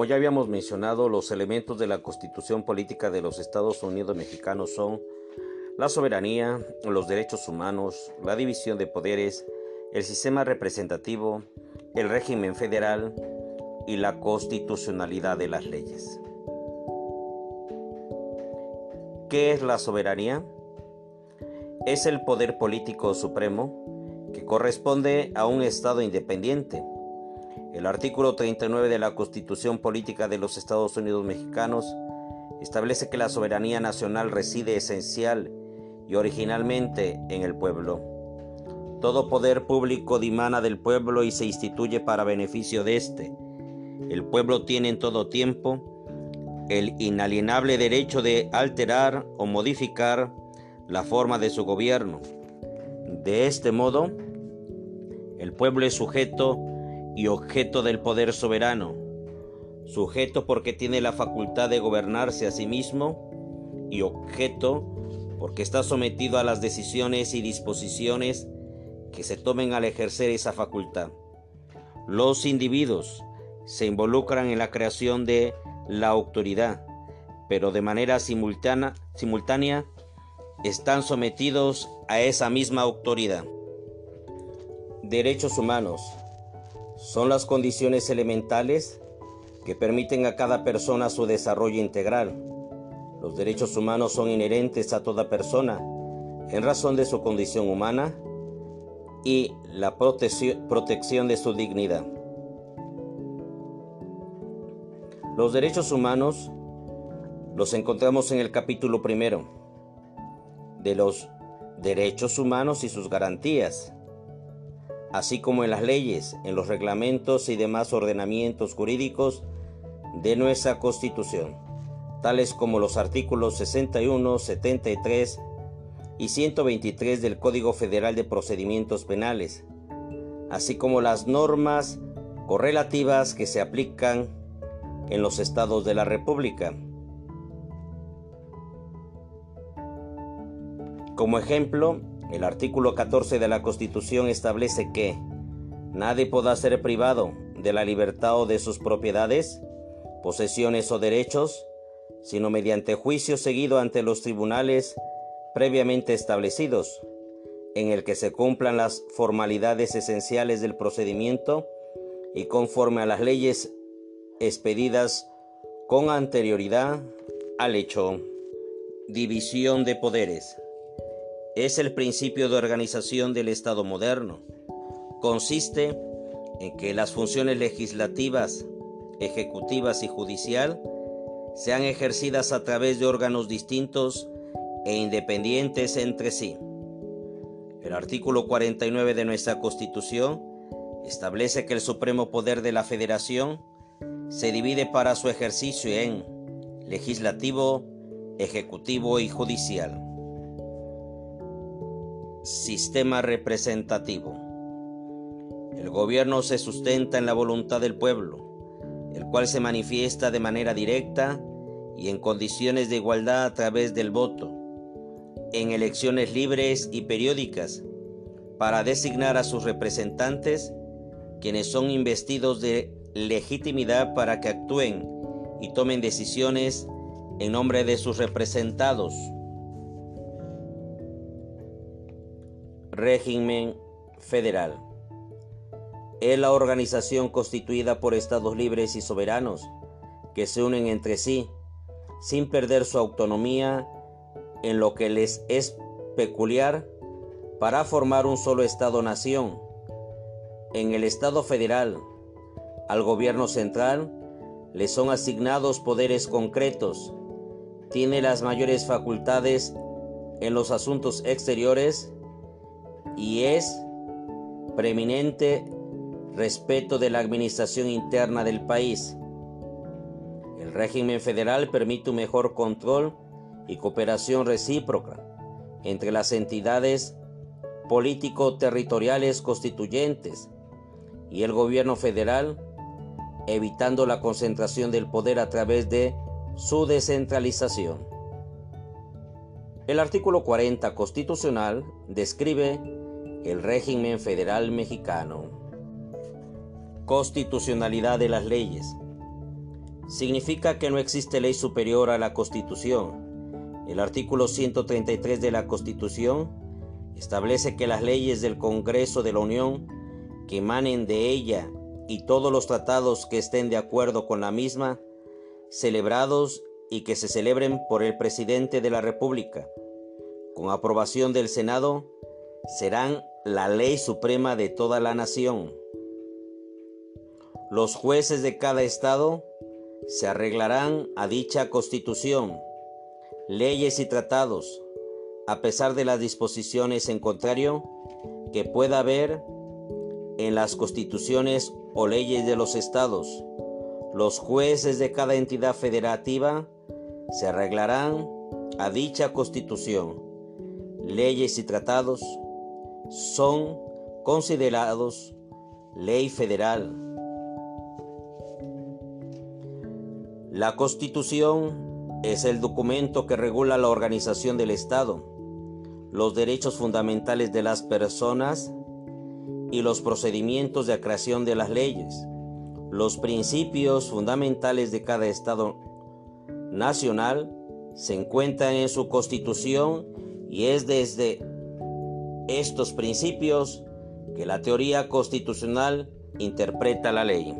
Como ya habíamos mencionado, los elementos de la Constitución Política de los Estados Unidos Mexicanos son la soberanía, los derechos humanos, la división de poderes, el sistema representativo, el régimen federal y la constitucionalidad de las leyes. ¿Qué es la soberanía? Es el poder político supremo que corresponde a un Estado independiente. El artículo 39 de la Constitución Política de los Estados Unidos Mexicanos establece que la soberanía nacional reside esencial y originalmente en el pueblo. Todo poder público dimana del pueblo y se instituye para beneficio de éste. El pueblo tiene en todo tiempo el inalienable derecho de alterar o modificar la forma de su gobierno. De este modo, el pueblo es sujeto y objeto del poder soberano, sujeto porque tiene la facultad de gobernarse a sí mismo y objeto porque está sometido a las decisiones y disposiciones que se tomen al ejercer esa facultad. Los individuos se involucran en la creación de la autoridad, pero de manera simultánea, están sometidos a esa misma autoridad. Derechos humanos son las condiciones elementales que permiten a cada persona su desarrollo integral. Los derechos humanos son inherentes a toda persona en razón de su condición humana y la protección de su dignidad. Los derechos humanos los encontramos en el capítulo primero de los derechos humanos y sus garantías, así como en las leyes, en los reglamentos y demás ordenamientos jurídicos de nuestra Constitución, tales como los artículos 61, 73 y 123 del Código Federal de Procedimientos Penales, así como las normas correlativas que se aplican en los estados de la República. Como ejemplo, el artículo 14 de la Constitución establece que nadie podrá ser privado de la libertad o de sus propiedades, posesiones o derechos, sino mediante juicio seguido ante los tribunales previamente establecidos, en el que se cumplan las formalidades esenciales del procedimiento y conforme a las leyes expedidas con anterioridad al hecho. División de poderes. Es el principio de organización del Estado moderno. Consiste en que las funciones legislativas, ejecutivas y judicial sean ejercidas a través de órganos distintos e independientes entre sí. El artículo 49 de nuestra Constitución establece que el supremo poder de la Federación se divide para su ejercicio en legislativo, ejecutivo y judicial. Sistema representativo. El gobierno se sustenta en la voluntad del pueblo, el cual se manifiesta de manera directa y en condiciones de igualdad a través del voto, en elecciones libres y periódicas, para designar a sus representantes, quienes son investidos de legitimidad para que actúen y tomen decisiones en nombre de sus representados. Régimen federal. Es la organización constituida por estados libres y soberanos que se unen entre sí sin perder su autonomía en lo que les es peculiar para formar un solo Estado-nación. En el Estado federal, al gobierno central le son asignados poderes concretos, tiene las mayores facultades en los asuntos exteriores y es preeminente respeto de la administración interna del país. El régimen federal permite un mejor control y cooperación recíproca entre las entidades político-territoriales constituyentes y el gobierno federal evitando la concentración del poder a través de su descentralización. El artículo 40 constitucional describe el régimen federal mexicano. Constitucionalidad de las leyes. significa que no existe ley superior a la Constitución. El artículo 133 de la Constitución establece que las leyes del Congreso de la Unión que emanen de ella y todos los tratados que estén de acuerdo con la misma, celebrados y que se celebren por el presidente de la República, con aprobación del Senado, serán la ley suprema de toda la nación. Los jueces de cada estado se arreglarán a dicha constitución, leyes y tratados, a pesar de las disposiciones en contrario que pueda haber en las constituciones o leyes de los estados. Los jueces de cada entidad federativa se arreglarán a dicha constitución. Leyes y tratados son considerados ley federal. La constitución es el documento que regula la organización del Estado, los derechos fundamentales de las personas y los procedimientos de creación de las leyes, los principios fundamentales de cada Estado nacional se encuentran en su constitución y es desde estos principios que la teoría constitucional interpreta la ley.